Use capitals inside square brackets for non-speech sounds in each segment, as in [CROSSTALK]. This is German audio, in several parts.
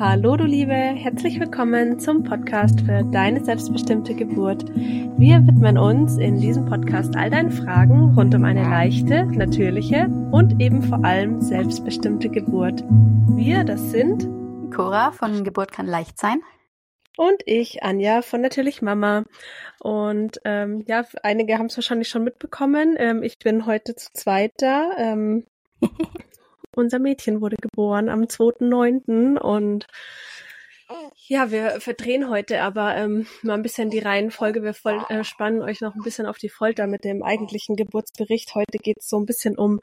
Hallo du Liebe, herzlich willkommen zum Podcast für deine selbstbestimmte Geburt. Wir widmen uns in diesem Podcast all deinen Fragen rund um eine leichte, natürliche und eben vor allem selbstbestimmte Geburt. Wir, das sind Cora von Geburt kann leicht sein. Und ich, Anja von Natürlich Mama. Und ähm, ja, einige haben es wahrscheinlich schon mitbekommen. Ähm, ich bin heute zu zweit da. Ähm, [LAUGHS] unser Mädchen wurde geboren am 2.9. Und ja, wir verdrehen heute aber ähm, mal ein bisschen die Reihenfolge. Wir voll, äh, spannen euch noch ein bisschen auf die Folter mit dem eigentlichen Geburtsbericht. Heute geht es so ein bisschen um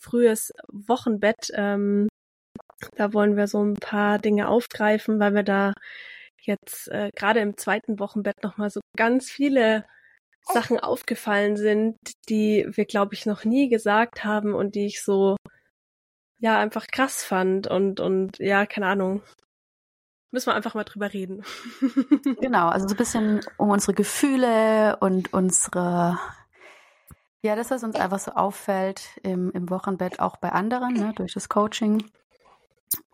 frühes Wochenbett. Ähm, da wollen wir so ein paar Dinge aufgreifen, weil wir da jetzt äh, gerade im zweiten Wochenbett nochmal so ganz viele Sachen aufgefallen sind, die wir, glaube ich, noch nie gesagt haben und die ich so ja einfach krass fand und und ja, keine Ahnung. Müssen wir einfach mal drüber reden. [LAUGHS] genau, also so ein bisschen um unsere Gefühle und unsere ja, das, was uns einfach so auffällt im, im Wochenbett, auch bei anderen, ne, durch das Coaching.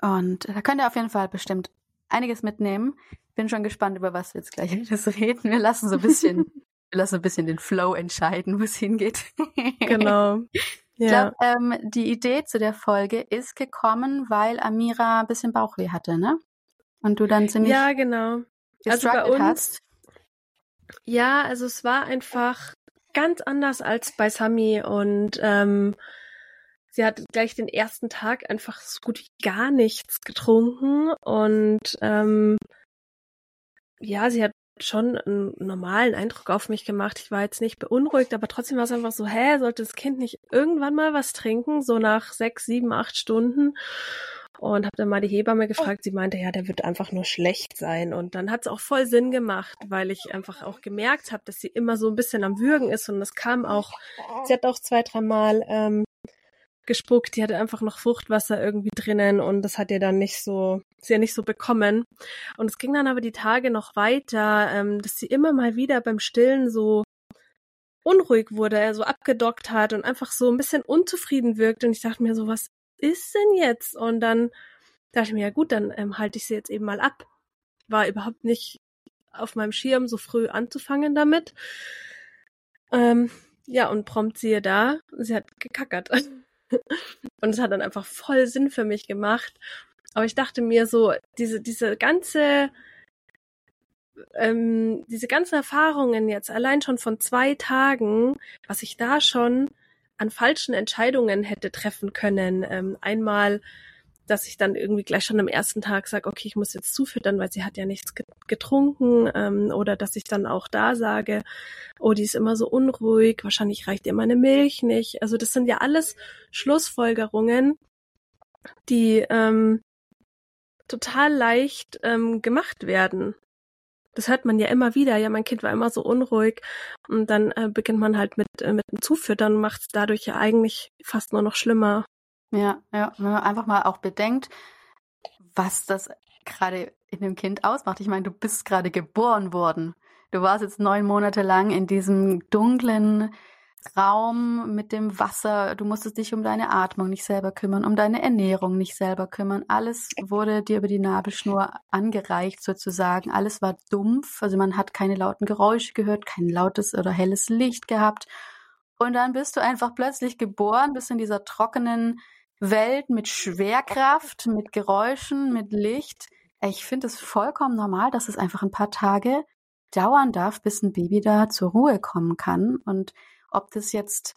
Und da könnt ihr auf jeden Fall bestimmt einiges mitnehmen. Bin schon gespannt, über was wir jetzt gleich [LAUGHS] reden. Wir lassen so ein bisschen, [LAUGHS] wir lassen ein bisschen den Flow entscheiden, wo es hingeht. Genau. Ich glaube, ähm, die Idee zu der Folge ist gekommen, weil Amira ein bisschen Bauchweh hatte, ne? Und du dann ziemlich ja genau also bei uns hast. ja also es war einfach ganz anders als bei Sami und ähm, sie hat gleich den ersten Tag einfach so gut wie gar nichts getrunken und ähm, ja sie hat schon einen normalen Eindruck auf mich gemacht. Ich war jetzt nicht beunruhigt, aber trotzdem war es einfach so, hä, sollte das Kind nicht irgendwann mal was trinken, so nach sechs, sieben, acht Stunden? und habe dann mal die Hebamme gefragt. Sie meinte, ja, der wird einfach nur schlecht sein. Und dann hat es auch voll Sinn gemacht, weil ich einfach auch gemerkt habe, dass sie immer so ein bisschen am Würgen ist. Und es kam auch, sie hat auch zwei, dreimal ähm, gespuckt. Die hatte einfach noch Fruchtwasser irgendwie drinnen und das hat ihr dann nicht so, sie ja nicht so bekommen. Und es ging dann aber die Tage noch weiter, ähm, dass sie immer mal wieder beim Stillen so unruhig wurde, er so abgedockt hat und einfach so ein bisschen unzufrieden wirkt. Und ich dachte mir so, was ist denn jetzt? Und dann dachte ich mir, ja gut, dann ähm, halte ich sie jetzt eben mal ab. War überhaupt nicht auf meinem Schirm, so früh anzufangen damit. Ähm, ja, und prompt siehe da, sie hat gekackert. [LAUGHS] und es hat dann einfach voll Sinn für mich gemacht. Aber ich dachte mir so, diese, diese ganze, ähm, diese ganzen Erfahrungen jetzt allein schon von zwei Tagen, was ich da schon an falschen Entscheidungen hätte treffen können. Ähm, einmal, dass ich dann irgendwie gleich schon am ersten Tag sage, okay, ich muss jetzt zufüttern, weil sie hat ja nichts getrunken. Ähm, oder dass ich dann auch da sage, oh, die ist immer so unruhig, wahrscheinlich reicht ihr meine Milch nicht. Also das sind ja alles Schlussfolgerungen, die ähm, total leicht ähm, gemacht werden das hört man ja immer wieder. Ja, mein Kind war immer so unruhig. Und dann äh, beginnt man halt mit, äh, mit dem Zufüttern, macht es dadurch ja eigentlich fast nur noch schlimmer. Ja, ja, wenn man einfach mal auch bedenkt, was das gerade in dem Kind ausmacht. Ich meine, du bist gerade geboren worden. Du warst jetzt neun Monate lang in diesem dunklen, Raum mit dem Wasser. Du musstest dich um deine Atmung nicht selber kümmern, um deine Ernährung nicht selber kümmern. Alles wurde dir über die Nabelschnur angereicht sozusagen. Alles war dumpf. Also man hat keine lauten Geräusche gehört, kein lautes oder helles Licht gehabt. Und dann bist du einfach plötzlich geboren, bist in dieser trockenen Welt mit Schwerkraft, mit Geräuschen, mit Licht. Ich finde es vollkommen normal, dass es einfach ein paar Tage dauern darf, bis ein Baby da zur Ruhe kommen kann. Und ob das jetzt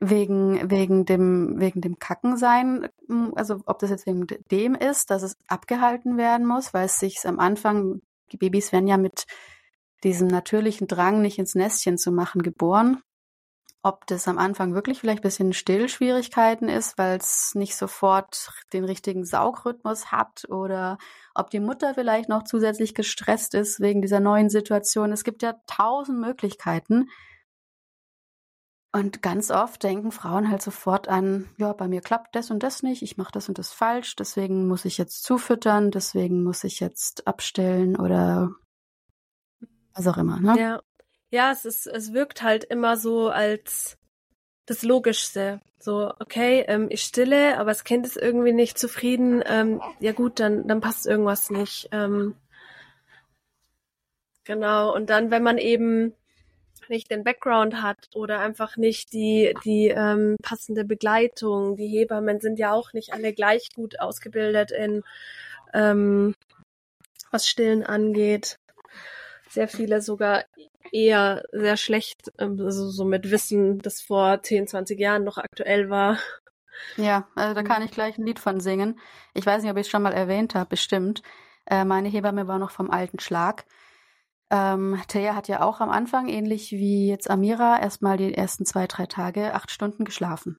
wegen, wegen dem, wegen dem Kacken sein, also ob das jetzt wegen dem ist, dass es abgehalten werden muss, weil es sich am Anfang, die Babys werden ja mit diesem natürlichen Drang, nicht ins Nestchen zu machen, geboren. Ob das am Anfang wirklich vielleicht ein bisschen Stillschwierigkeiten ist, weil es nicht sofort den richtigen Saugrhythmus hat oder ob die Mutter vielleicht noch zusätzlich gestresst ist wegen dieser neuen Situation. Es gibt ja tausend Möglichkeiten. Und ganz oft denken Frauen halt sofort an, ja, bei mir klappt das und das nicht, ich mache das und das falsch, deswegen muss ich jetzt zufüttern, deswegen muss ich jetzt abstellen oder was auch immer. Ne? Ja, ja, es ist, es wirkt halt immer so, als das Logischste. So, okay, ähm, ich stille, aber das Kind ist irgendwie nicht zufrieden. Ähm, ja gut, dann, dann passt irgendwas nicht. Ähm, genau. Und dann, wenn man eben nicht den Background hat oder einfach nicht die, die ähm, passende Begleitung. Die Hebammen sind ja auch nicht alle gleich gut ausgebildet in ähm, was Stillen angeht. Sehr viele sogar eher sehr schlecht, ähm, also so mit Wissen, das vor 10, 20 Jahren noch aktuell war. Ja, also da kann ich gleich ein Lied von singen. Ich weiß nicht, ob ich es schon mal erwähnt habe, bestimmt. Äh, meine Hebamme war noch vom alten Schlag. Ähm, Thea hat ja auch am Anfang, ähnlich wie jetzt Amira, erstmal die ersten zwei, drei Tage acht Stunden geschlafen.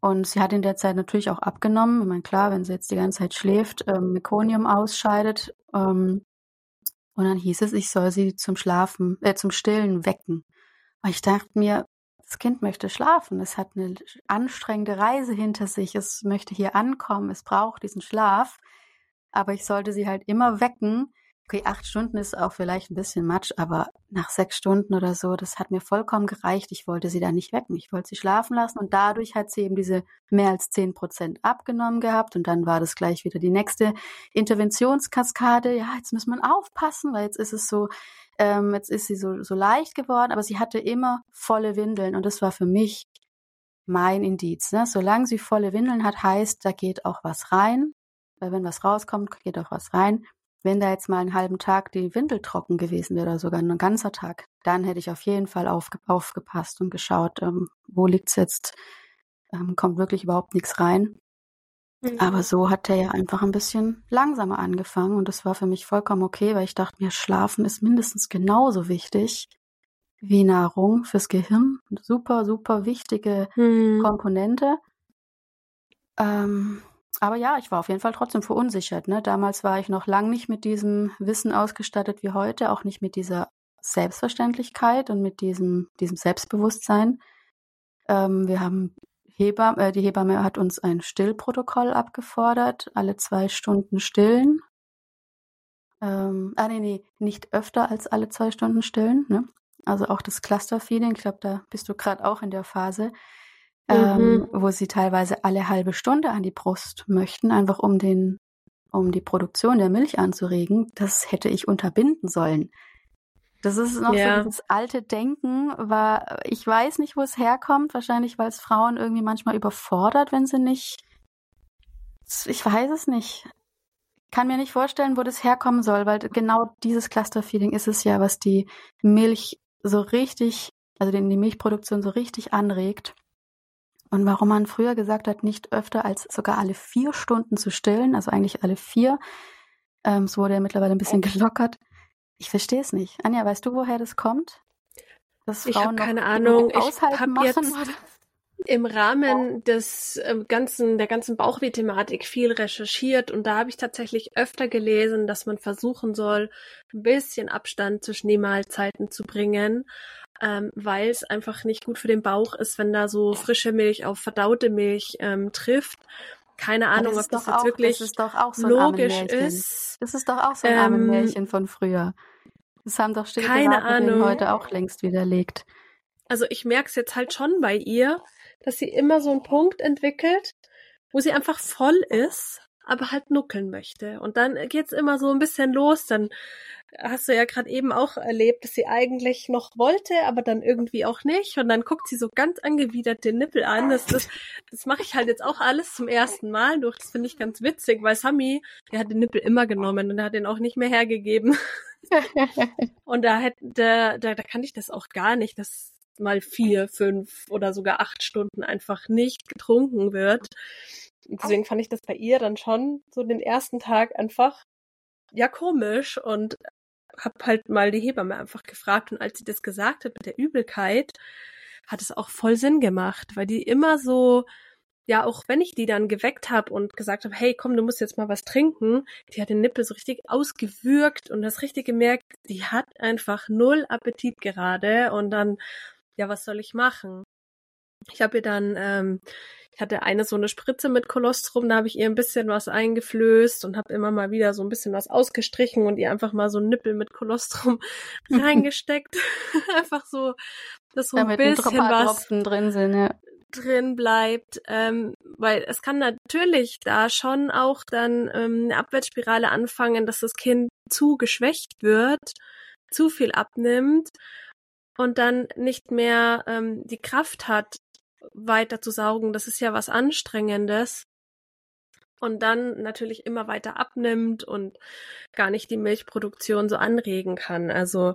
Und sie hat in der Zeit natürlich auch abgenommen. Ich meine, klar, wenn sie jetzt die ganze Zeit schläft, ähm, Mekonium ausscheidet. Ähm, und dann hieß es, ich soll sie zum Schlafen, äh, zum Stillen wecken. Und ich dachte mir, das Kind möchte schlafen. Es hat eine anstrengende Reise hinter sich. Es möchte hier ankommen. Es braucht diesen Schlaf. Aber ich sollte sie halt immer wecken, Okay, acht Stunden ist auch vielleicht ein bisschen Matsch, aber nach sechs Stunden oder so, das hat mir vollkommen gereicht. Ich wollte sie da nicht wecken. Ich wollte sie schlafen lassen und dadurch hat sie eben diese mehr als zehn Prozent abgenommen gehabt und dann war das gleich wieder die nächste Interventionskaskade. Ja, jetzt muss man aufpassen, weil jetzt ist es so, ähm, jetzt ist sie so, so leicht geworden, aber sie hatte immer volle Windeln und das war für mich mein Indiz. Ne? Solange sie volle Windeln hat, heißt, da geht auch was rein. Weil wenn was rauskommt, geht auch was rein. Wenn da jetzt mal einen halben Tag die Windel trocken gewesen wäre oder sogar ein ganzer Tag, dann hätte ich auf jeden Fall aufge aufgepasst und geschaut, ähm, wo liegt's jetzt, ähm, kommt wirklich überhaupt nichts rein. Mhm. Aber so hat der ja einfach ein bisschen langsamer angefangen und das war für mich vollkommen okay, weil ich dachte mir, Schlafen ist mindestens genauso wichtig wie Nahrung fürs Gehirn. Super, super wichtige mhm. Komponente. Ähm, aber ja, ich war auf jeden Fall trotzdem verunsichert. Ne? Damals war ich noch lang nicht mit diesem Wissen ausgestattet wie heute, auch nicht mit dieser Selbstverständlichkeit und mit diesem, diesem Selbstbewusstsein. Ähm, wir haben Hebamme, äh, die Hebamme hat uns ein Stillprotokoll abgefordert, alle zwei Stunden stillen. Ähm, ah, nee, nee, nicht öfter als alle zwei Stunden stillen. Ne? Also auch das Clusterfeeding, ich glaube, da bist du gerade auch in der Phase ähm, mhm. wo sie teilweise alle halbe Stunde an die Brust möchten, einfach um den, um die Produktion der Milch anzuregen. Das hätte ich unterbinden sollen. Das ist noch ja. so dieses alte Denken, war, ich weiß nicht, wo es herkommt, wahrscheinlich, weil es Frauen irgendwie manchmal überfordert, wenn sie nicht, ich weiß es nicht. Kann mir nicht vorstellen, wo das herkommen soll, weil genau dieses Cluster-Feeding ist es ja, was die Milch so richtig, also die Milchproduktion so richtig anregt. Und warum man früher gesagt hat, nicht öfter als sogar alle vier Stunden zu stillen, also eigentlich alle vier, ähm, es wurde ja mittlerweile ein bisschen gelockert. Ich verstehe es nicht. Anja, weißt du, woher das kommt? Dass ich habe keine Ahnung. Ich habe jetzt im Rahmen des äh, ganzen der ganzen Bauchweh-Thematik viel recherchiert und da habe ich tatsächlich öfter gelesen, dass man versuchen soll, ein bisschen Abstand zwischen die Mahlzeiten zu bringen ähm, weil es einfach nicht gut für den Bauch ist, wenn da so frische Milch auf verdaute Milch ähm, trifft. Keine Ahnung, das ob das jetzt auch, wirklich das so logisch ist. Das ist doch auch so ein ähm, Märchen von früher. Das haben doch Stillberaterinnen heute auch längst widerlegt. Also ich merke es jetzt halt schon bei ihr, dass sie immer so einen Punkt entwickelt, wo sie einfach voll ist, aber halt nuckeln möchte. Und dann geht's immer so ein bisschen los. Dann hast du ja gerade eben auch erlebt, dass sie eigentlich noch wollte, aber dann irgendwie auch nicht. Und dann guckt sie so ganz angewidert den Nippel an. Das, das, das mache ich halt jetzt auch alles zum ersten Mal durch. Das finde ich ganz witzig, weil Sami, der hat den Nippel immer genommen und er hat den auch nicht mehr hergegeben. [LAUGHS] und da hätte, da, da, da kann ich das auch gar nicht, dass mal vier, fünf oder sogar acht Stunden einfach nicht getrunken wird. Deswegen fand ich das bei ihr dann schon so den ersten Tag einfach ja komisch und habe halt mal die Hebamme einfach gefragt und als sie das gesagt hat mit der Übelkeit, hat es auch voll Sinn gemacht, weil die immer so, ja, auch wenn ich die dann geweckt habe und gesagt habe, hey, komm, du musst jetzt mal was trinken, die hat den Nippel so richtig ausgewürgt und das richtig gemerkt, die hat einfach null Appetit gerade und dann, ja, was soll ich machen? Ich habe ihr dann ähm, ich hatte eine so eine Spritze mit Kolostrum, da habe ich ihr ein bisschen was eingeflößt und habe immer mal wieder so ein bisschen was ausgestrichen und ihr einfach mal so einen Nippel mit Kolostrum [LAUGHS] reingesteckt. [LAUGHS] einfach so dass so ein Damit bisschen ein was drin sind, ja drin bleibt, ähm, weil es kann natürlich da schon auch dann ähm, eine Abwärtsspirale anfangen, dass das Kind zu geschwächt wird, zu viel abnimmt und dann nicht mehr ähm, die Kraft hat, weiter zu saugen. Das ist ja was Anstrengendes. Und dann natürlich immer weiter abnimmt und gar nicht die Milchproduktion so anregen kann. Also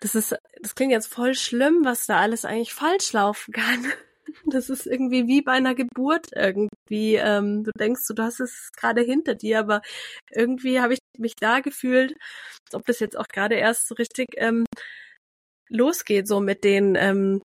das ist, das klingt jetzt voll schlimm, was da alles eigentlich falsch laufen kann. [LAUGHS] Das ist irgendwie wie bei einer Geburt irgendwie. Ähm, du denkst, du hast es gerade hinter dir, aber irgendwie habe ich mich da gefühlt, als ob das jetzt auch gerade erst so richtig ähm, losgeht, so mit den ähm,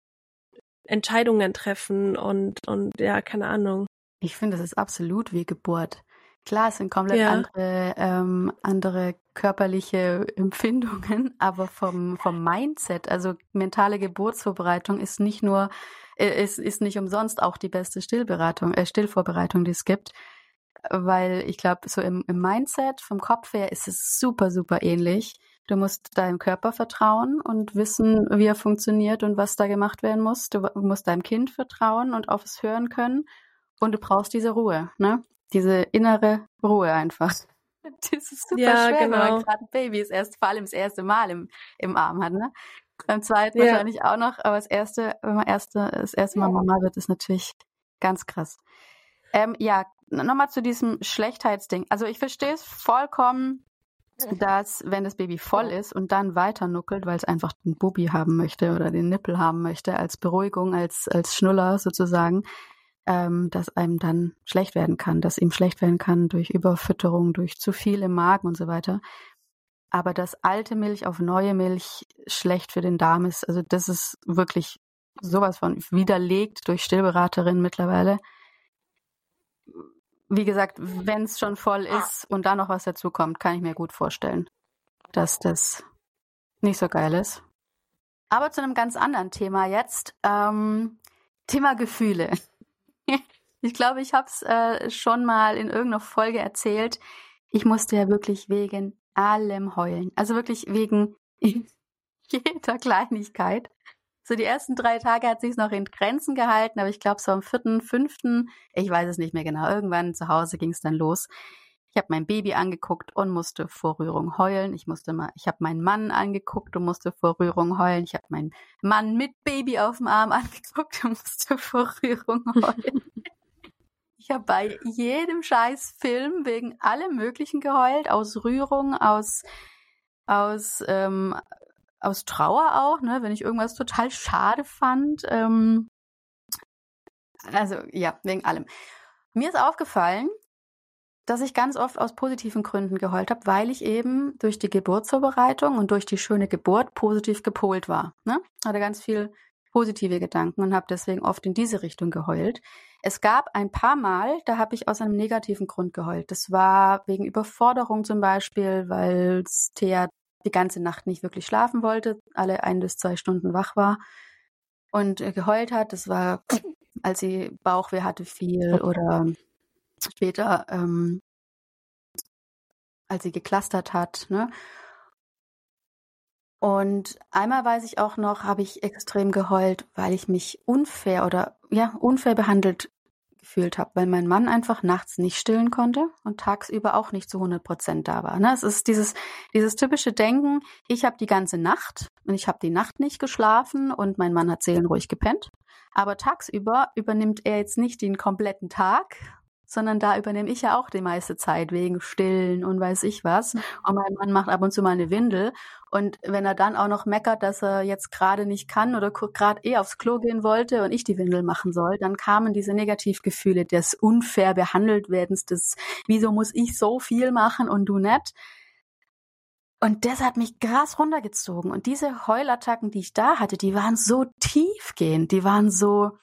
Entscheidungen treffen und, und ja, keine Ahnung. Ich finde, das ist absolut wie Geburt. Klar, es sind komplett ja. andere, ähm, andere körperliche [LAUGHS] Empfindungen, aber vom, vom Mindset, also mentale Geburtsvorbereitung ist nicht nur es ist nicht umsonst auch die beste Stillberatung, äh, Stillvorbereitung, die es gibt. Weil ich glaube, so im, im Mindset, vom Kopf her, ist es super, super ähnlich. Du musst deinem Körper vertrauen und wissen, wie er funktioniert und was da gemacht werden muss. Du musst deinem Kind vertrauen und auf es hören können. Und du brauchst diese Ruhe, ne? Diese innere Ruhe einfach. [LAUGHS] Das ist super ja, schwer, genau. wenn man genau. gerade ein Baby ist, erst vor allem das erste Mal im, im Arm hat, ne? Beim zweiten ja. wahrscheinlich auch noch, aber das erste, wenn man erste, das erste Mal Mama wird, ist natürlich ganz krass. Ähm, ja, nochmal zu diesem Schlechtheitsding. Also ich verstehe es vollkommen, dass wenn das Baby voll ist und dann weiter nuckelt, weil es einfach den Bubi haben möchte oder den Nippel haben möchte, als Beruhigung, als, als Schnuller sozusagen, ähm, dass einem dann schlecht werden kann, dass ihm schlecht werden kann durch Überfütterung, durch zu viel im Magen und so weiter. Aber dass alte Milch auf neue Milch schlecht für den Darm ist, also das ist wirklich sowas von widerlegt durch Stillberaterinnen mittlerweile. Wie gesagt, wenn es schon voll ist und da noch was dazu kommt, kann ich mir gut vorstellen, dass das nicht so geil ist. Aber zu einem ganz anderen Thema jetzt. Ähm, Thema Gefühle. [LAUGHS] ich glaube, ich habe es äh, schon mal in irgendeiner Folge erzählt. Ich musste ja wirklich wegen allem heulen. Also wirklich wegen [LAUGHS] jeder Kleinigkeit. So die ersten drei Tage hat sich noch in Grenzen gehalten, aber ich glaube so am vierten, fünften, ich weiß es nicht mehr genau, irgendwann zu Hause ging es dann los. Ich habe mein Baby angeguckt und musste vor Rührung heulen. Ich musste mal, ich habe meinen Mann angeguckt und musste vor Rührung heulen. Ich habe meinen Mann mit Baby auf dem Arm [LAUGHS] angeguckt und musste vor Rührung heulen. Ich habe bei jedem scheiß Film wegen allem Möglichen geheult, aus Rührung, aus, aus, ähm, aus Trauer auch, ne, wenn ich irgendwas total schade fand. Ähm, also ja, wegen allem. Mir ist aufgefallen, dass ich ganz oft aus positiven Gründen geheult habe, weil ich eben durch die Geburtsvorbereitung und durch die schöne Geburt positiv gepolt war. Ne? Hatte ganz viel positive Gedanken und habe deswegen oft in diese Richtung geheult. Es gab ein paar Mal, da habe ich aus einem negativen Grund geheult. Das war wegen Überforderung zum Beispiel, weil Thea die ganze Nacht nicht wirklich schlafen wollte, alle ein bis zwei Stunden wach war und geheult hat. Das war, als sie Bauchweh hatte viel oder später, ähm, als sie geklustert hat. Ne? Und einmal weiß ich auch noch, habe ich extrem geheult, weil ich mich unfair oder ja, unfair behandelt gefühlt habe, weil mein Mann einfach nachts nicht stillen konnte und tagsüber auch nicht zu 100 Prozent da war. Ne? Es ist dieses, dieses typische Denken, ich habe die ganze Nacht und ich habe die Nacht nicht geschlafen und mein Mann hat seelenruhig gepennt. Aber tagsüber übernimmt er jetzt nicht den kompletten Tag sondern da übernehme ich ja auch die meiste Zeit wegen Stillen und weiß ich was. Mhm. Und mein Mann macht ab und zu mal eine Windel. Und wenn er dann auch noch meckert, dass er jetzt gerade nicht kann oder gerade eh aufs Klo gehen wollte und ich die Windel machen soll, dann kamen diese Negativgefühle des unfair behandelt werdens, des wieso muss ich so viel machen und du nicht. Und das hat mich krass runtergezogen. Und diese Heulattacken, die ich da hatte, die waren so tiefgehend, die waren so,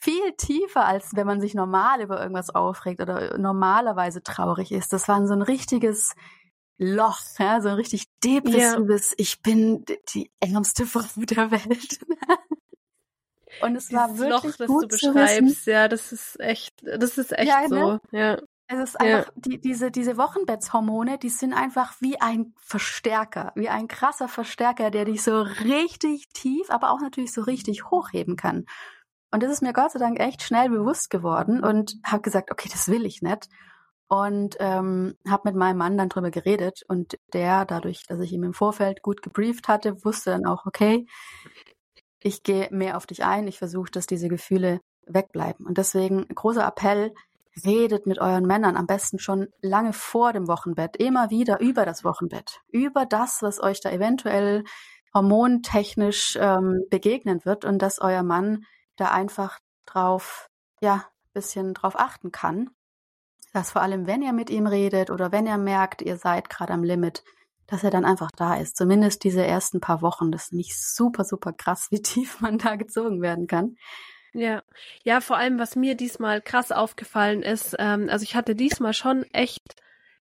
viel tiefer, als wenn man sich normal über irgendwas aufregt oder normalerweise traurig ist. Das war so ein richtiges Loch, ja, so ein richtig depressives, ja. ich bin die ärmste Frau der Welt. [LAUGHS] Und es war wirklich Loch, das gut du beschreibst, ja, das ist echt, das ist echt ja, so, ne? ja. Es ist einfach, ja. die, diese, diese Wochenbettshormone, die sind einfach wie ein Verstärker, wie ein krasser Verstärker, der dich so richtig tief, aber auch natürlich so richtig hochheben kann. Und das ist mir Gott sei Dank echt schnell bewusst geworden und habe gesagt, okay, das will ich nicht. Und ähm, habe mit meinem Mann dann drüber geredet und der, dadurch, dass ich ihm im Vorfeld gut gebrieft hatte, wusste dann auch, okay, ich gehe mehr auf dich ein, ich versuche, dass diese Gefühle wegbleiben. Und deswegen großer Appell, redet mit euren Männern am besten schon lange vor dem Wochenbett, immer wieder über das Wochenbett, über das, was euch da eventuell hormontechnisch ähm, begegnen wird und dass euer Mann da einfach drauf, ja, bisschen drauf achten kann. Dass vor allem, wenn ihr mit ihm redet oder wenn er merkt, ihr seid gerade am Limit, dass er dann einfach da ist. Zumindest diese ersten paar Wochen. Das ist nämlich super, super krass, [LAUGHS] wie tief man da gezogen werden kann. Ja, ja, vor allem, was mir diesmal krass aufgefallen ist, ähm, also ich hatte diesmal schon echt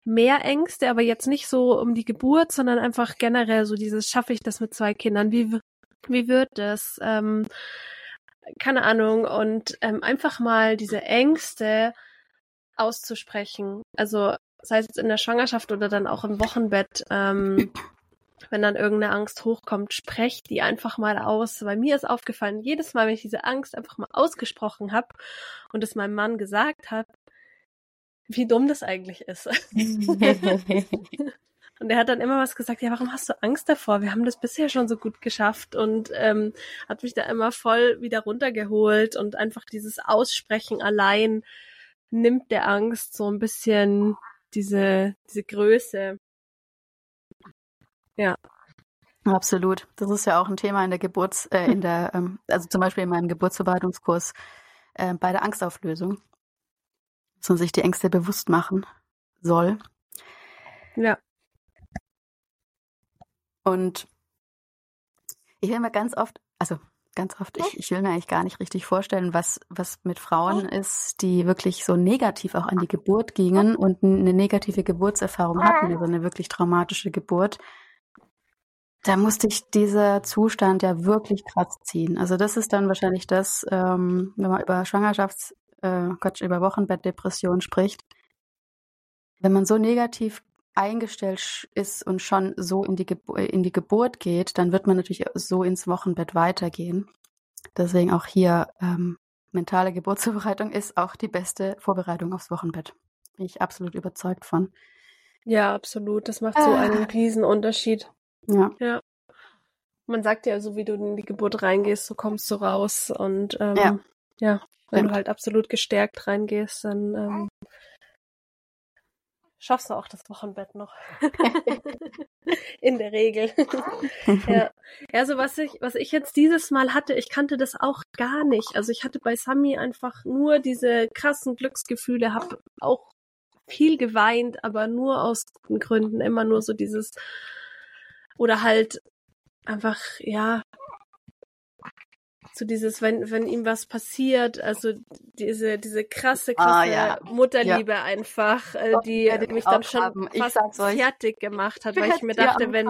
mehr Ängste, aber jetzt nicht so um die Geburt, sondern einfach generell so dieses, schaffe ich das mit zwei Kindern? Wie, wie wird das? Ähm, keine Ahnung. Und ähm, einfach mal diese Ängste auszusprechen. Also sei es jetzt in der Schwangerschaft oder dann auch im Wochenbett. Ähm, wenn dann irgendeine Angst hochkommt, sprecht die einfach mal aus. Bei mir ist aufgefallen, jedes Mal, wenn ich diese Angst einfach mal ausgesprochen habe und es meinem Mann gesagt habe, wie dumm das eigentlich ist. [LAUGHS] [LAUGHS] und er hat dann immer was gesagt, ja, warum hast du Angst davor? Wir haben das bisher schon so gut geschafft und ähm, hat mich da immer voll wieder runtergeholt und einfach dieses Aussprechen allein nimmt der Angst so ein bisschen diese, diese Größe. Ja. Absolut. Das ist ja auch ein Thema in der Geburts, äh, in der, ähm, also zum Beispiel in meinem Geburtsverwaltungskurs äh, bei der Angstauflösung, dass man sich die Ängste bewusst machen soll. Ja. Und ich höre mir ganz oft, also ganz oft, ich, ich will mir eigentlich gar nicht richtig vorstellen, was, was mit Frauen ist, die wirklich so negativ auch an die Geburt gingen und eine negative Geburtserfahrung hatten, also eine wirklich traumatische Geburt. Da musste ich dieser Zustand ja wirklich krass ziehen. Also das ist dann wahrscheinlich das, ähm, wenn man über Schwangerschafts, äh, Quatsch, über Wochenbettdepression spricht. Wenn man so negativ eingestellt ist und schon so in die, Gebur in die Geburt geht, dann wird man natürlich so ins Wochenbett weitergehen. Deswegen auch hier ähm, mentale Geburtsvorbereitung ist auch die beste Vorbereitung aufs Wochenbett. Bin ich absolut überzeugt von. Ja, absolut. Das macht so einen ah. riesen Unterschied. Ja. Ja. Man sagt ja, so wie du in die Geburt reingehst, so kommst du raus. Und ähm, ja. ja, wenn ja. du halt absolut gestärkt reingehst, dann ähm, schaffst du auch das Wochenbett noch. [LAUGHS] in der Regel. [LAUGHS] ja. Also was ich, was ich jetzt dieses Mal hatte, ich kannte das auch gar nicht. Also ich hatte bei Sami einfach nur diese krassen Glücksgefühle, habe auch viel geweint, aber nur aus guten Gründen. Immer nur so dieses, oder halt einfach, ja, so dieses, wenn, wenn ihm was passiert, also diese, diese krasse, krasse ah, ja. Mutterliebe ja. einfach, äh, die, mich dann schon fast fertig gemacht hat, weil ich mir dachte, wenn,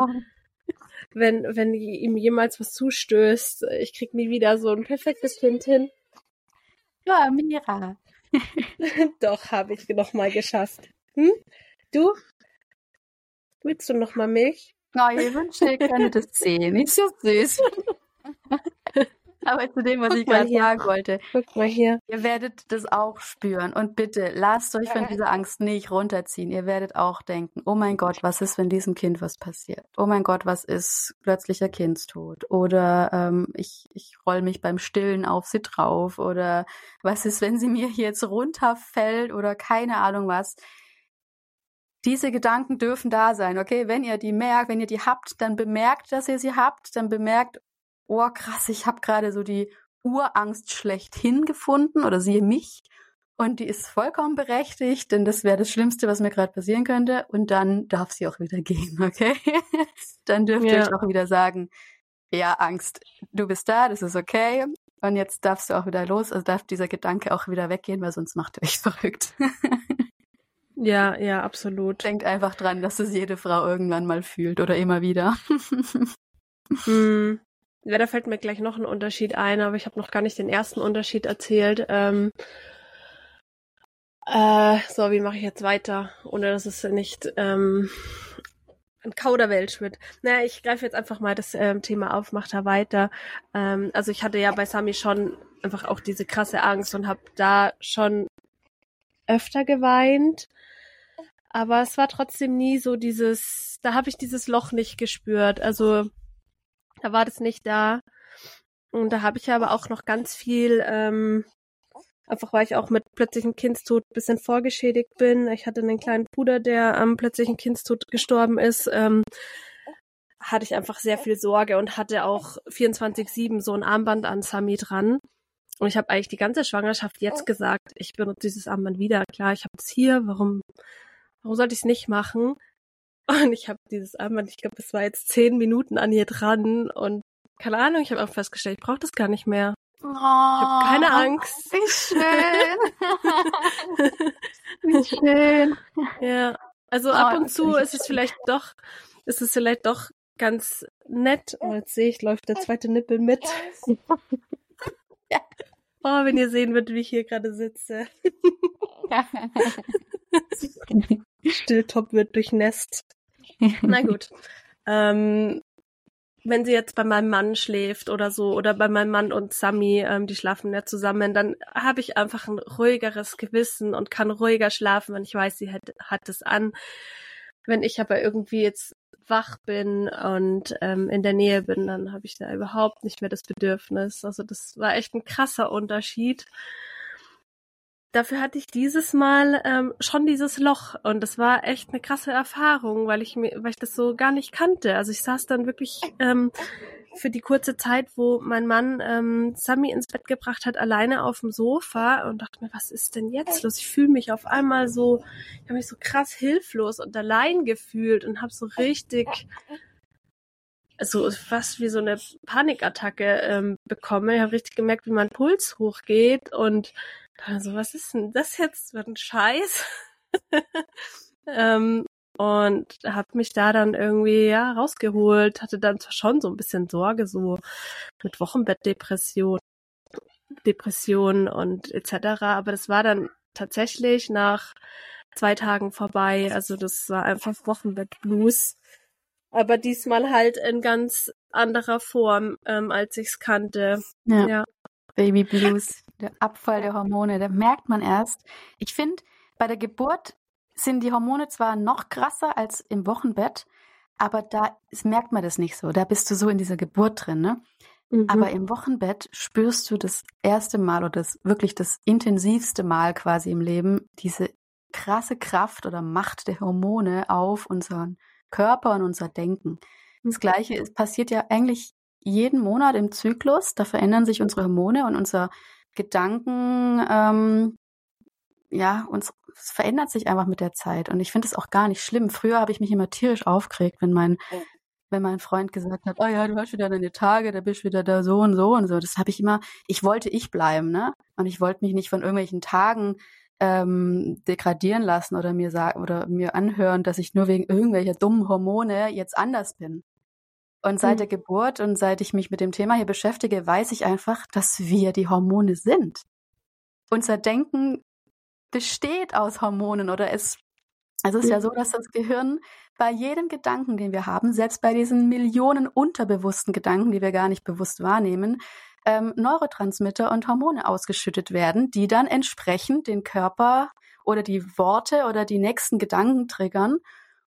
wenn, wenn ihm jemals was zustößt, ich krieg nie wieder so ein perfektes Kind hin. Ja, Mira. [LAUGHS] Doch, habe ich noch mal geschafft. Hm? Du? Willst du noch mal Milch? Oh, ich wünschte, ihr könntet das sehen. Nicht so süß. [LAUGHS] Aber zu dem, was Guck ich gerade sagen wollte. Guck mal hier. Ihr werdet das auch spüren. Und bitte, lasst euch von dieser Angst nicht runterziehen. Ihr werdet auch denken, oh mein Gott, was ist, wenn diesem Kind was passiert? Oh mein Gott, was ist plötzlicher Kindstod? Oder ähm, ich, ich roll mich beim Stillen auf sie drauf. Oder was ist, wenn sie mir jetzt runterfällt? Oder keine Ahnung was diese Gedanken dürfen da sein, okay? Wenn ihr die merkt, wenn ihr die habt, dann bemerkt, dass ihr sie habt, dann bemerkt, oh krass, ich habe gerade so die Urangst schlechthin gefunden oder siehe mich und die ist vollkommen berechtigt, denn das wäre das Schlimmste, was mir gerade passieren könnte und dann darf sie auch wieder [LAUGHS] gehen, okay? dann dürft ihr euch auch wieder sagen, ja, Angst, du bist da, das ist okay und jetzt darfst du auch wieder los, also darf dieser Gedanke auch wieder weggehen, weil sonst macht ihr euch [LAUGHS] verrückt. Ja, ja, absolut. Denkt einfach dran, dass es jede Frau irgendwann mal fühlt oder immer wieder. [LAUGHS] hm. Ja, da fällt mir gleich noch ein Unterschied ein, aber ich habe noch gar nicht den ersten Unterschied erzählt. Ähm, Äh, so, wie mache ich jetzt weiter, ohne dass es nicht ähm, ein Kauderwelsch wird. Naja, ich greife jetzt einfach mal das ähm, Thema auf, macht da weiter. Ähm, also ich hatte ja bei Sami schon einfach auch diese krasse Angst und habe da schon öfter geweint. Aber es war trotzdem nie so dieses, da habe ich dieses Loch nicht gespürt. Also da war das nicht da. Und da habe ich aber auch noch ganz viel ähm, Einfach weil ich auch mit plötzlichem Kindstod bisschen vorgeschädigt bin. Ich hatte einen kleinen Bruder, der am plötzlichen Kindstod gestorben ist. Ähm, hatte ich einfach sehr viel Sorge und hatte auch 24-7 so ein Armband an Sami dran. Und ich habe eigentlich die ganze Schwangerschaft jetzt gesagt, ich benutze dieses Armband wieder. Klar, ich habe es hier, warum, warum sollte ich es nicht machen? Und ich habe dieses Armband, ich glaube, es war jetzt zehn Minuten an ihr dran und keine Ahnung, ich habe auch festgestellt, ich brauche das gar nicht mehr. Oh, ich habe keine Angst. Wie schön. [LAUGHS] wie schön. Ja. Also oh, ab und zu ist es vielleicht doch, ist es vielleicht doch ganz nett. Oh, jetzt sehe ich, läuft der zweite Nippel mit. [LAUGHS] Oh, wenn ihr sehen würdet, wie ich hier gerade sitze. [LAUGHS] Stilltop wird durchnässt. [LAUGHS] Na gut. Ähm, wenn sie jetzt bei meinem Mann schläft oder so oder bei meinem Mann und Sami, ähm, die schlafen ja zusammen, dann habe ich einfach ein ruhigeres Gewissen und kann ruhiger schlafen, wenn ich weiß, sie hat, hat es an. Wenn ich aber irgendwie jetzt wach bin und ähm, in der Nähe bin, dann habe ich da überhaupt nicht mehr das Bedürfnis. Also das war echt ein krasser Unterschied dafür hatte ich dieses Mal ähm, schon dieses Loch und das war echt eine krasse Erfahrung, weil ich mir, weil ich das so gar nicht kannte. Also ich saß dann wirklich ähm, für die kurze Zeit, wo mein Mann ähm, Sammy ins Bett gebracht hat, alleine auf dem Sofa und dachte mir, was ist denn jetzt los? Ich fühle mich auf einmal so, ich habe mich so krass hilflos und allein gefühlt und habe so richtig so fast wie so eine Panikattacke ähm, bekommen. Ich habe richtig gemerkt, wie mein Puls hochgeht und also, was ist denn das jetzt für ein Scheiß? [LAUGHS] ähm, und habe mich da dann irgendwie ja rausgeholt, hatte dann zwar schon so ein bisschen Sorge so mit Wochenbettdepression, Depression und etc. Aber das war dann tatsächlich nach zwei Tagen vorbei. Also das war einfach Wochenbettblues. Aber diesmal halt in ganz anderer Form, ähm, als ich es kannte. Ja. ja. Baby Blues, der Abfall der Hormone, da merkt man erst. Ich finde, bei der Geburt sind die Hormone zwar noch krasser als im Wochenbett, aber da merkt man das nicht so. Da bist du so in dieser Geburt drin, ne? Mhm. Aber im Wochenbett spürst du das erste Mal oder das wirklich das intensivste Mal quasi im Leben diese krasse Kraft oder Macht der Hormone auf unseren Körper und unser Denken. Das Gleiche ist, passiert ja eigentlich jeden Monat im Zyklus. Da verändern sich unsere Hormone und unser Gedanken, ähm, ja, uns es verändert sich einfach mit der Zeit. Und ich finde es auch gar nicht schlimm. Früher habe ich mich immer tierisch aufgeregt, wenn mein wenn mein Freund gesagt hat, oh ja, du hast wieder deine Tage, da bist du wieder da so und so und so. Das habe ich immer, ich wollte ich bleiben, ne? Und ich wollte mich nicht von irgendwelchen Tagen ähm, degradieren lassen oder mir sagen oder mir anhören, dass ich nur wegen irgendwelcher dummen Hormone jetzt anders bin. Und seit mhm. der Geburt und seit ich mich mit dem Thema hier beschäftige, weiß ich einfach, dass wir die Hormone sind. Unser Denken besteht aus Hormonen oder es, also es ist ja so, dass das Gehirn bei jedem Gedanken, den wir haben, selbst bei diesen Millionen unterbewussten Gedanken, die wir gar nicht bewusst wahrnehmen, ähm, Neurotransmitter und Hormone ausgeschüttet werden, die dann entsprechend den Körper oder die Worte oder die nächsten Gedanken triggern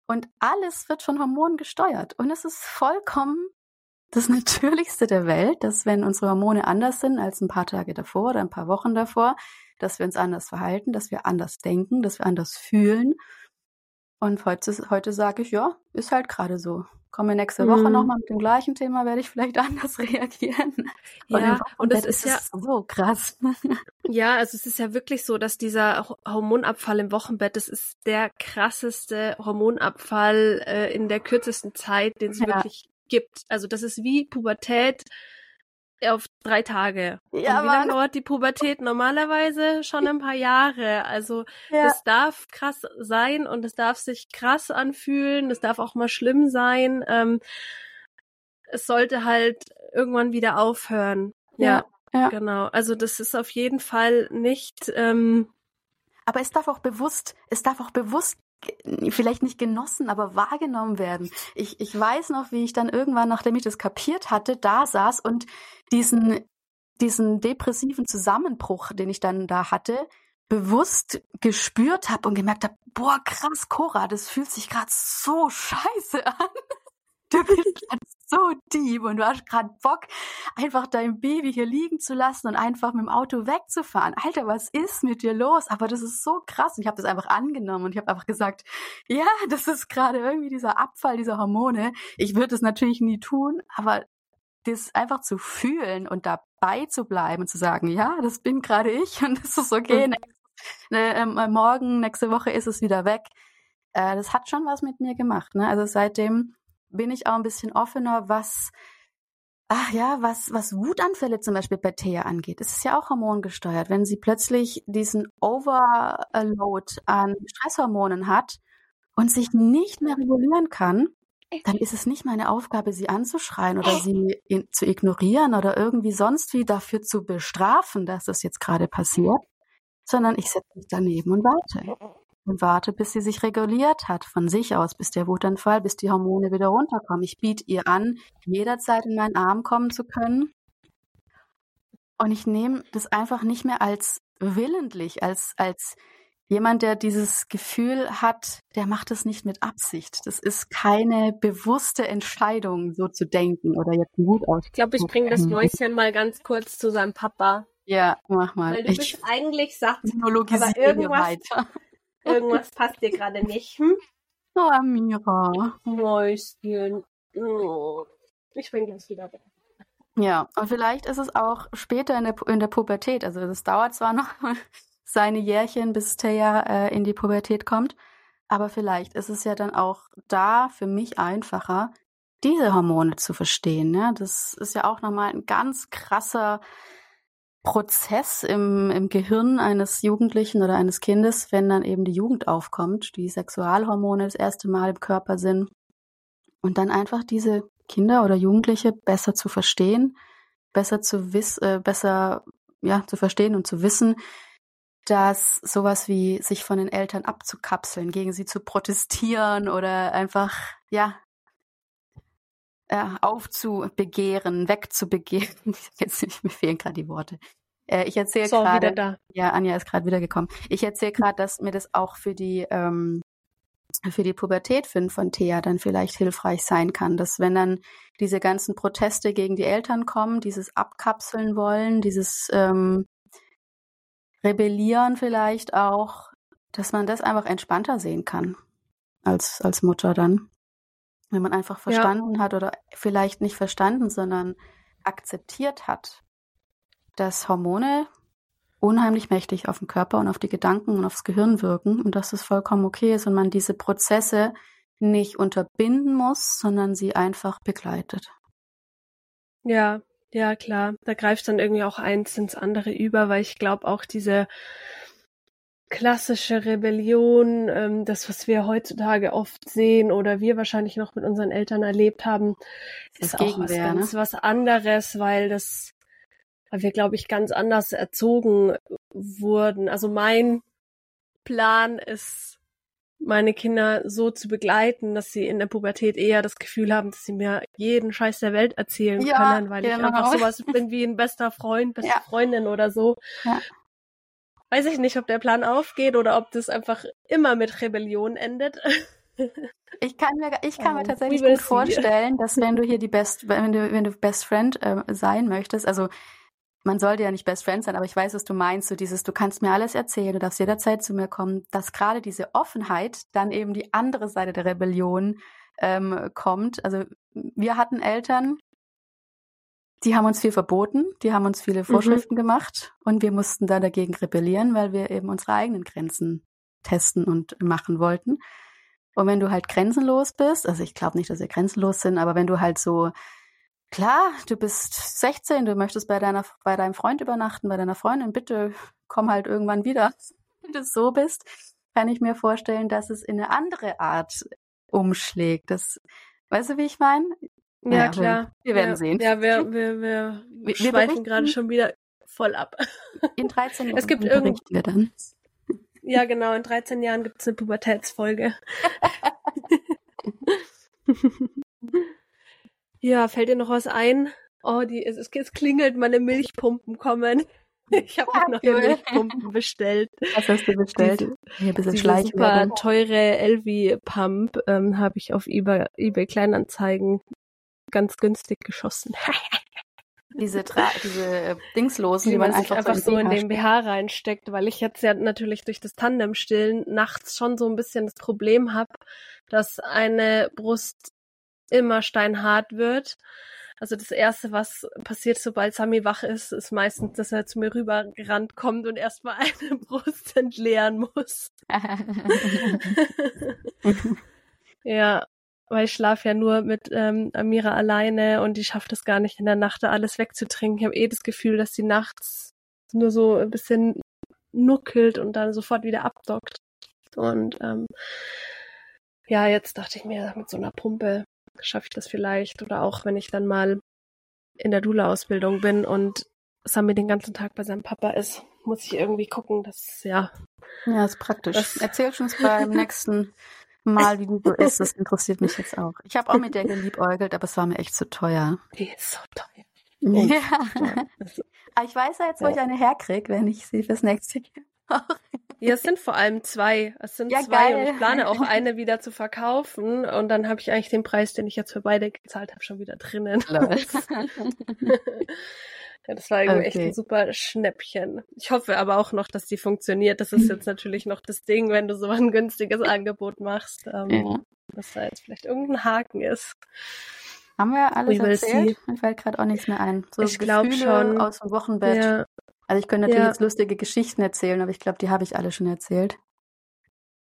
und alles wird von Hormonen gesteuert. Und es ist vollkommen das [LAUGHS] Natürlichste der Welt, dass wenn unsere Hormone anders sind als ein paar Tage davor oder ein paar Wochen davor, dass wir uns anders verhalten, dass wir anders denken, dass wir anders fühlen. Und heute, heute sage ich, ja, ist halt gerade so. Komme nächste Woche mhm. nochmal mit dem gleichen Thema, werde ich vielleicht [LAUGHS] anders reagieren. Ja, und das ist, ist ja so krass. [LAUGHS] Ja, also es ist ja wirklich so, dass dieser Hormonabfall im Wochenbett, das ist der krasseste Hormonabfall äh, in der kürzesten Zeit, den es ja. wirklich gibt. Also das ist wie Pubertät auf drei Tage. Ja, und wie lange dauert die Pubertät normalerweise? Schon ein paar Jahre. Also ja. das darf krass sein und es darf sich krass anfühlen. Es darf auch mal schlimm sein. Ähm, es sollte halt irgendwann wieder aufhören. Ja, ja, genau. Also das ist auf jeden Fall nicht. Ähm, aber es darf auch bewusst, es darf auch bewusst vielleicht nicht genossen, aber wahrgenommen werden. Ich, ich weiß noch, wie ich dann irgendwann, nachdem ich das kapiert hatte, da saß und diesen, diesen depressiven Zusammenbruch, den ich dann da hatte, bewusst gespürt habe und gemerkt habe, boah, krass, Cora, das fühlt sich gerade so scheiße an. [LAUGHS] Du bist so deep und du hast gerade Bock, einfach dein Baby hier liegen zu lassen und einfach mit dem Auto wegzufahren. Alter, was ist mit dir los? Aber das ist so krass. Und ich habe das einfach angenommen und ich habe einfach gesagt, ja, [LAUGHS] das ist gerade irgendwie dieser Abfall dieser Hormone. Ich würde es natürlich nie tun, aber das einfach zu fühlen und dabei zu bleiben und zu sagen, ja, das bin gerade ich [LAUGHS] und das ist okay. Mhm. Äh, morgen, nächste Woche ist es wieder weg. Äh, das hat schon was mit mir gemacht. Ne? Also seitdem bin ich auch ein bisschen offener, was Ach ja, was, was Wutanfälle zum Beispiel bei Thea angeht, es ist ja auch hormongesteuert. Wenn sie plötzlich diesen Overload an Stresshormonen hat und sich nicht mehr regulieren kann, dann ist es nicht meine Aufgabe, sie anzuschreien oder sie in, zu ignorieren oder irgendwie sonst wie dafür zu bestrafen, dass das jetzt gerade passiert, sondern ich setze mich daneben und warte und warte, bis sie sich reguliert hat, von sich aus, bis der Wutanfall, bis die Hormone wieder runterkommen. Ich biete ihr an, jederzeit in meinen Arm kommen zu können. Und ich nehme das einfach nicht mehr als willentlich, als, als jemand, der dieses Gefühl hat, der macht es nicht mit Absicht. Das ist keine bewusste Entscheidung, so zu denken oder jetzt Wut aus. Ich glaube, ich bringe das Mäuschen mal ganz kurz zu seinem Papa. Ja, mach mal. Weil du ich bist eigentlich satt, aber irgendwas, weiter. Irgendwas [LAUGHS] passt dir gerade nicht. Hm? Oh, Amira. Mäuschen. Oh. Ich bin gleich wieder weg. Ja, und vielleicht ist es auch später in der, in der Pubertät. Also es dauert zwar noch [LAUGHS] seine Jährchen, bis Taya äh, in die Pubertät kommt, aber vielleicht ist es ja dann auch da für mich einfacher, diese Hormone zu verstehen. Ne? Das ist ja auch nochmal ein ganz krasser Prozess im, im Gehirn eines Jugendlichen oder eines Kindes, wenn dann eben die Jugend aufkommt, die Sexualhormone das erste Mal im Körper sind und dann einfach diese Kinder oder Jugendliche besser zu verstehen, besser zu wissen, äh, besser ja zu verstehen und zu wissen, dass sowas wie sich von den Eltern abzukapseln, gegen sie zu protestieren oder einfach ja äh, aufzubegehren, wegzubegehren. [LAUGHS] Jetzt mir fehlen gerade die Worte. Äh, ich erzähle so, gerade. Ja, Anja ist gerade wiedergekommen. Ich erzähle gerade, dass mir das auch für die ähm, für die Pubertät von, von Thea dann vielleicht hilfreich sein kann, dass wenn dann diese ganzen Proteste gegen die Eltern kommen, dieses Abkapseln wollen, dieses ähm, Rebellieren vielleicht auch, dass man das einfach entspannter sehen kann als als Mutter dann. Wenn man einfach verstanden ja. hat oder vielleicht nicht verstanden, sondern akzeptiert hat, dass Hormone unheimlich mächtig auf den Körper und auf die Gedanken und aufs Gehirn wirken und dass es vollkommen okay ist und man diese Prozesse nicht unterbinden muss, sondern sie einfach begleitet. Ja, ja, klar. Da greift dann irgendwie auch eins ins andere über, weil ich glaube auch diese klassische Rebellion, ähm, das, was wir heutzutage oft sehen oder wir wahrscheinlich noch mit unseren Eltern erlebt haben, ist das auch was ganz ne? was anderes, weil das, weil wir, glaube ich, ganz anders erzogen wurden. Also mein Plan ist, meine Kinder so zu begleiten, dass sie in der Pubertät eher das Gefühl haben, dass sie mir jeden Scheiß der Welt erzählen ja, können, weil genau. ich einfach sowas bin wie ein bester Freund, beste ja. Freundin oder so. Ja weiß ich nicht, ob der Plan aufgeht oder ob das einfach immer mit Rebellion endet. [LAUGHS] Ich kann mir, ich kann mir tatsächlich gut vorstellen, dass wenn du hier die Best, wenn du, wenn du Best Friend äh, sein möchtest, also man sollte ja nicht Best Friend sein, aber ich weiß, was du meinst, so dieses, du kannst mir alles erzählen, du darfst jederzeit zu mir kommen, dass gerade diese Offenheit dann eben die andere Seite der Rebellion ähm, kommt. Also wir hatten Eltern, die haben uns viel verboten, die haben uns viele mhm. Vorschriften mhm. gemacht und wir mussten da dagegen rebellieren, weil wir eben unsere eigenen Grenzen testen und machen wollten. Und wenn du halt grenzenlos bist, also ich glaube nicht, dass wir grenzenlos sind, aber wenn du halt so, klar, du bist 16, du möchtest bei deiner, bei deinem Freund übernachten, bei deiner Freundin, bitte komm halt irgendwann wieder. [LAUGHS] Wenn du so bist, kann ich mir vorstellen, dass es in eine andere Art umschlägt. Das, weißt du, wie ich meine? Ja, naja, klar. Wir werden ja, sehen. Ja, wir, [LAUGHS] wir, wir, wir schweifen gerade schon wieder voll ab. In 13 Minuten [LAUGHS] es gibt irgend... wir dann. Ja, genau, in 13 Jahren gibt es eine Pubertätsfolge. Ja, fällt dir noch was ein? Oh, die, es, es klingelt, meine Milchpumpen kommen. [LAUGHS] Ich habe auch noch Milchpumpen bestellt. Was hast du bestellt? Hier ein bisschen diese super teure LV-Pump ähm, habe ich auf eBay, eBay Kleinanzeigen ganz günstig geschossen. [LAUGHS] diese, Tra diese äh, Dingslosen, die, die man, man einfach, einfach so in, so in den BH reinsteckt, weil ich jetzt ja natürlich durch das Tandem-Stillen nachts schon so ein bisschen das Problem habe, dass eine Brust immer steinhart wird. Also das Erste, was passiert, sobald Sami wach ist, ist meistens, dass er zu mir rübergerannt kommt und erstmal [LAUGHS] eine Brust entleeren muss. [LAUGHS] ja, weil ich schlafe ja nur mit ähm, Amira alleine und die schafft es gar nicht in der Nacht da alles wegzutrinken. Ich habe eh das Gefühl, dass sie nachts nur so ein bisschen nuckelt und dann sofort wieder abdockt. Und ähm, ja, jetzt dachte ich mir, mit so einer Pumpe schaffe ich das vielleicht. Oder auch wenn ich dann mal in der Dula-Ausbildung bin und Sami den ganzen Tag bei seinem Papa ist, muss ich irgendwie gucken, dass ja. Ja, ist praktisch. Das Erzähl uns beim nächsten Mal, wie die so ist. Das interessiert mich jetzt auch. Ich habe auch mit der geliebäugelt, aber es war mir echt zu teuer. Die ist so teuer. Ja. Aber ich weiß ja jetzt, wo ja. ich eine herkriege, wenn ich sie fürs nächste Jahr ja, es sind vor allem zwei. Es sind ja, zwei geil. und ich plane auch [LAUGHS] eine wieder zu verkaufen und dann habe ich eigentlich den Preis, den ich jetzt für beide gezahlt habe, schon wieder drinnen. [LAUGHS] [LAUGHS] ja, das war irgendwie okay. echt ein super Schnäppchen. Ich hoffe aber auch noch, dass die funktioniert. Das ist jetzt natürlich noch das Ding, wenn du so ein günstiges Angebot machst, ähm, ja. dass da jetzt vielleicht irgendein Haken ist. Haben wir alles erzählt? Mir fällt gerade auch nichts mehr ein. So ich glaube schon. Aus dem Wochenbett. Ja. Also ich könnte natürlich ja. jetzt lustige Geschichten erzählen, aber ich glaube, die habe ich alle schon erzählt.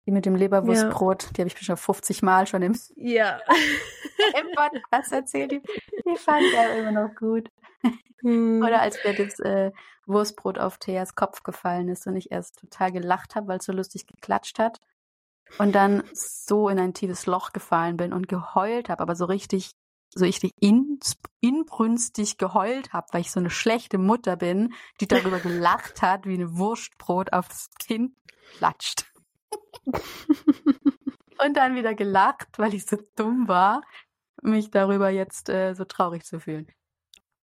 Die mit dem Leberwurstbrot, ja. die habe ich schon 50 Mal schon im, [LAUGHS] ja. im Podcast erzählt. Die, die fand er immer noch gut. Hm. Oder als mir das äh, Wurstbrot auf Theas Kopf gefallen ist und ich erst total gelacht habe, weil es so lustig geklatscht hat. Und dann so in ein tiefes Loch gefallen bin und geheult habe, aber so richtig so ich in, inbrünstig geheult habe, weil ich so eine schlechte Mutter bin, die darüber gelacht hat, wie eine Wurstbrot auf das Kind klatscht. [LAUGHS] und dann wieder gelacht, weil ich so dumm war, mich darüber jetzt äh, so traurig zu fühlen.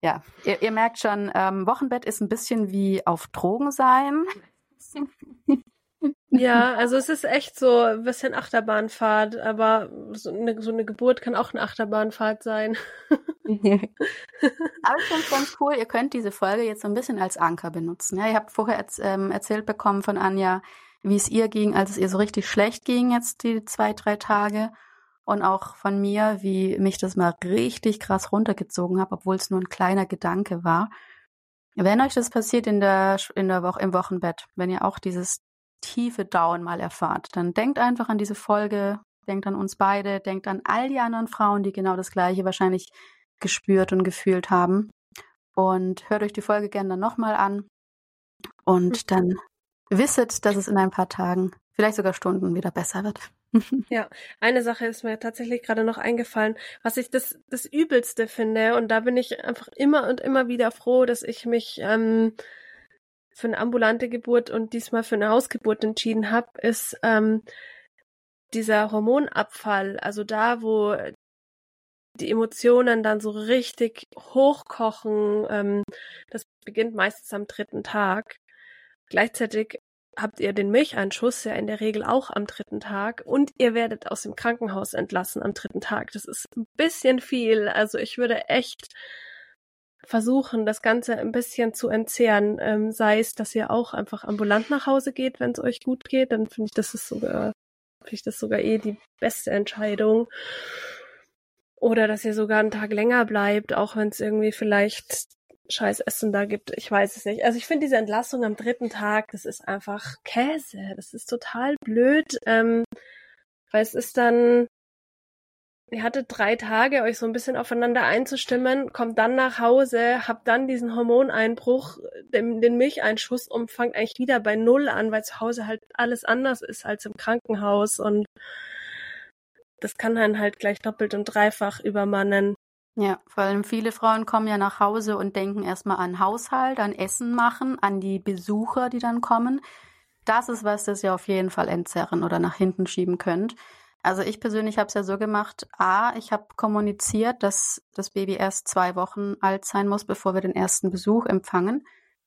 Ja, ihr, ihr merkt schon, ähm, Wochenbett ist ein bisschen wie auf Drogen sein. [LAUGHS] Ja, also es ist echt so ein bisschen Achterbahnfahrt, aber so eine, so eine Geburt kann auch eine Achterbahnfahrt sein. aber ich finde es ganz cool, ihr könnt diese Folge jetzt so ein bisschen als Anker benutzen. Ja, ihr habt vorher erz ähm, erzählt bekommen von Anja, wie es ihr ging, als es ihr so richtig schlecht ging jetzt die zwei, drei Tage. Und auch von mir, wie mich das mal richtig krass runtergezogen hat, obwohl es nur ein kleiner Gedanke war. Wenn euch das passiert in der, in der Woche, im Wochenbett, wenn ihr auch dieses tiefe Down mal erfahrt, dann denkt einfach an diese Folge, denkt an uns beide, denkt an all die anderen Frauen, die genau das Gleiche wahrscheinlich gespürt und gefühlt haben. Und hört euch die Folge gerne dann nochmal an. Und mhm. dann wisset, dass es in ein paar Tagen, vielleicht sogar Stunden wieder besser wird. [LAUGHS] ja, eine Sache ist mir tatsächlich gerade noch eingefallen, was ich das, das Übelste finde. Und da bin ich einfach immer und immer wieder froh, dass ich mich ähm, für eine ambulante Geburt und diesmal für eine Hausgeburt entschieden habe, ist ähm, dieser Hormonabfall. Also da, wo die Emotionen dann so richtig hochkochen. Ähm, das beginnt meistens am dritten Tag. Gleichzeitig habt ihr den Milcheinschuss ja in der Regel auch am dritten Tag und ihr werdet aus dem Krankenhaus entlassen am dritten Tag. Das ist ein bisschen viel. Also ich würde echt versuchen, das Ganze ein bisschen zu entzehren. Ähm, sei es, dass ihr auch einfach ambulant nach Hause geht, wenn es euch gut geht, dann finde ich, das ist sogar, finde ich das sogar eh die beste Entscheidung. Oder dass ihr sogar einen Tag länger bleibt, auch wenn es irgendwie vielleicht scheiß Essen da gibt. Ich weiß es nicht. Also ich finde diese Entlassung am dritten Tag, das ist einfach Käse. Das ist total blöd. Ähm, weil es ist dann, ihr hattet drei Tage, euch so ein bisschen aufeinander einzustimmen, kommt dann nach Hause, habt dann diesen Hormoneinbruch, den, den Milcheinschuss und fangt eigentlich wieder bei Null an, weil zu Hause halt alles anders ist als im Krankenhaus und das kann dann halt gleich doppelt und dreifach übermannen. Ja, vor allem viele Frauen kommen ja nach Hause und denken erstmal an Haushalt, an Essen machen, an die Besucher, die dann kommen. das ist was, das ihr auf jeden Fall entzerren oder nach hinten schieben könnt. Also ich persönlich habe es ja so gemacht, a, ich habe kommuniziert, dass das Baby erst zwei Wochen alt sein muss, bevor wir den ersten Besuch empfangen.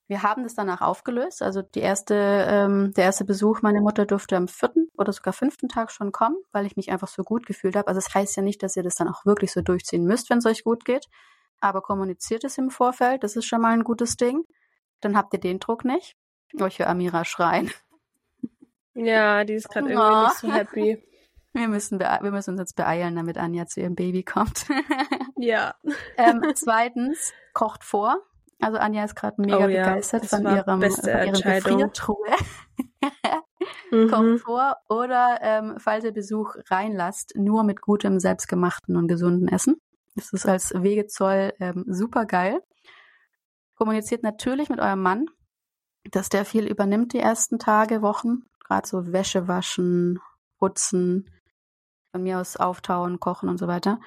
Wir haben das danach aufgelöst. Also die erste, ähm, der erste Besuch meiner Mutter durfte am vierten oder sogar fünften Tag schon kommen, weil ich mich einfach so gut gefühlt habe. Also es das heißt ja nicht, dass ihr das dann auch wirklich so durchziehen müsst, wenn es euch gut geht. Aber kommuniziert es im Vorfeld, das ist schon mal ein gutes Ding. Dann habt ihr den Druck nicht. Oh, ich höre Amira schreien. Ja, die ist gerade irgendwie nicht so [LAUGHS] happy. Wir müssen, wir müssen uns jetzt beeilen, damit Anja zu ihrem Baby kommt. [LAUGHS] ja. ähm, zweitens, kocht vor. Also Anja ist gerade mega oh, ja. begeistert von ihrem, von ihrem Gefriertruhe. [LAUGHS] mhm. Kocht vor oder ähm, falls ihr Besuch reinlasst, nur mit gutem, selbstgemachten und gesunden Essen. Das ist als Wegezoll ähm, super geil. Kommuniziert natürlich mit eurem Mann, dass der viel übernimmt die ersten Tage, Wochen. Gerade so Wäsche waschen, putzen, von mir aus auftauen, kochen und so weiter.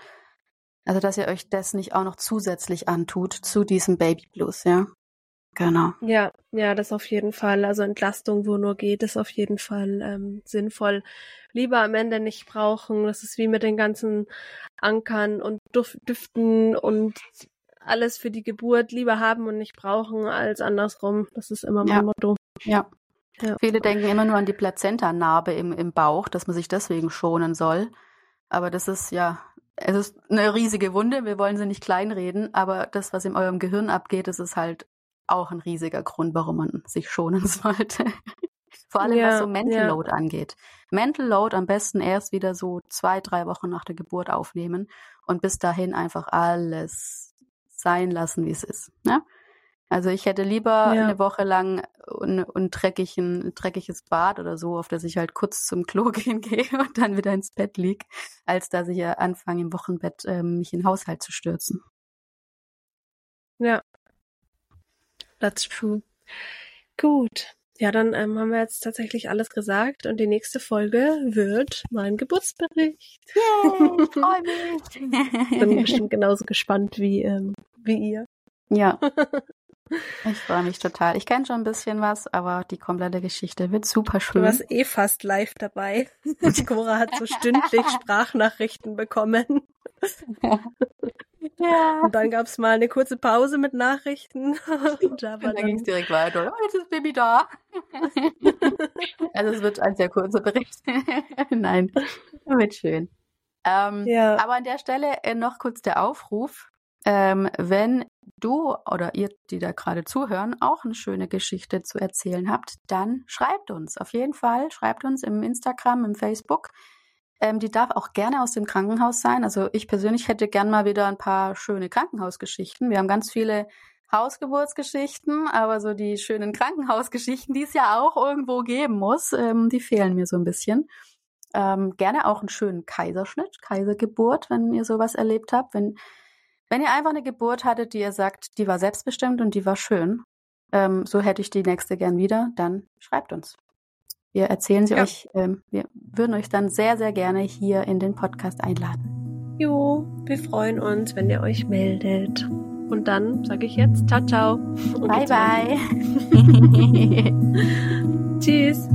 Also, dass ihr euch das nicht auch noch zusätzlich antut zu diesem Baby Blues, ja. Genau. Ja, ja, das auf jeden Fall. Also Entlastung, wo nur geht, ist auf jeden Fall ähm, sinnvoll. Lieber am Ende nicht brauchen. Das ist wie mit den ganzen Ankern und Duft Düften und alles für die Geburt lieber haben und nicht brauchen als andersrum. Das ist immer mein ja. Motto. Ja. Ja. Viele denken immer nur an die Plazenta-Narbe im, im Bauch, dass man sich deswegen schonen soll. Aber das ist ja, es ist eine riesige Wunde. Wir wollen sie nicht kleinreden, aber das, was in eurem Gehirn abgeht, das ist halt auch ein riesiger Grund, warum man sich schonen [LAUGHS] sollte. Vor allem, ja, was so Mental ja. Load angeht. Mental Load am besten erst wieder so zwei, drei Wochen nach der Geburt aufnehmen und bis dahin einfach alles sein lassen, wie es ist. Ne? Also ich hätte lieber ja. eine Woche lang ein, ein, dreckig, ein dreckiges Bad oder so, auf das ich halt kurz zum Klo [LAUGHS] gehen gehe und dann wieder ins Bett lieg, als dass ich ja anfange im Wochenbett ähm, mich in den Haushalt zu stürzen. Ja. That's true. Gut. Ja, dann ähm, haben wir jetzt tatsächlich alles gesagt und die nächste Folge wird mein Geburtsbericht. Yay, ich [LAUGHS] freue mich. Bin [LAUGHS] bestimmt genauso gespannt wie, ähm, wie ihr. Ja. Ich freue mich total. Ich kenne schon ein bisschen was, aber die komplette Geschichte wird super schön. Du warst eh fast live dabei. [LAUGHS] Cora hat so stündlich Sprachnachrichten bekommen. [LAUGHS] Ja. Und dann gab es mal eine kurze Pause mit Nachrichten. [LAUGHS] Und, da dann, dann ging es direkt weiter. Oh, jetzt ist Baby da. also es wird ein sehr kurzer Bericht. Nein, wird schön. Ähm, ja. Aber an der Stelle äh, noch kurz der Aufruf. Ähm, wenn du oder ihr, die da gerade zuhören, auch eine schöne Geschichte zu erzählen habt, dann schreibt uns. Auf jeden Fall schreibt uns im Instagram, im Facebook. Ähm, die darf auch gerne aus dem Krankenhaus sein. Also ich persönlich hätte gern mal wieder ein paar schöne Krankenhausgeschichten. Wir haben ganz viele Hausgeburtsgeschichten, aber so die schönen Krankenhausgeschichten, die es ja auch irgendwo geben muss, ähm, die fehlen mir so ein bisschen. Ähm, gerne auch einen schönen Kaiserschnitt, Kaisergeburt, wenn ihr sowas erlebt habt. Wenn wenn ihr einfach eine Geburt hattet, die ihr sagt, die war selbstbestimmt und die war schön, ähm, so hätte ich die nächste gern wieder, dann schreibt uns. Wir erzählen sie ja. euch, ähm, wir würden euch dann sehr, sehr gerne hier in den Podcast einladen. Jo, wir freuen uns, wenn ihr euch meldet. Und dann sage ich jetzt ciao, ciao. bye, bye. [LAUGHS] [LAUGHS] Tschüss.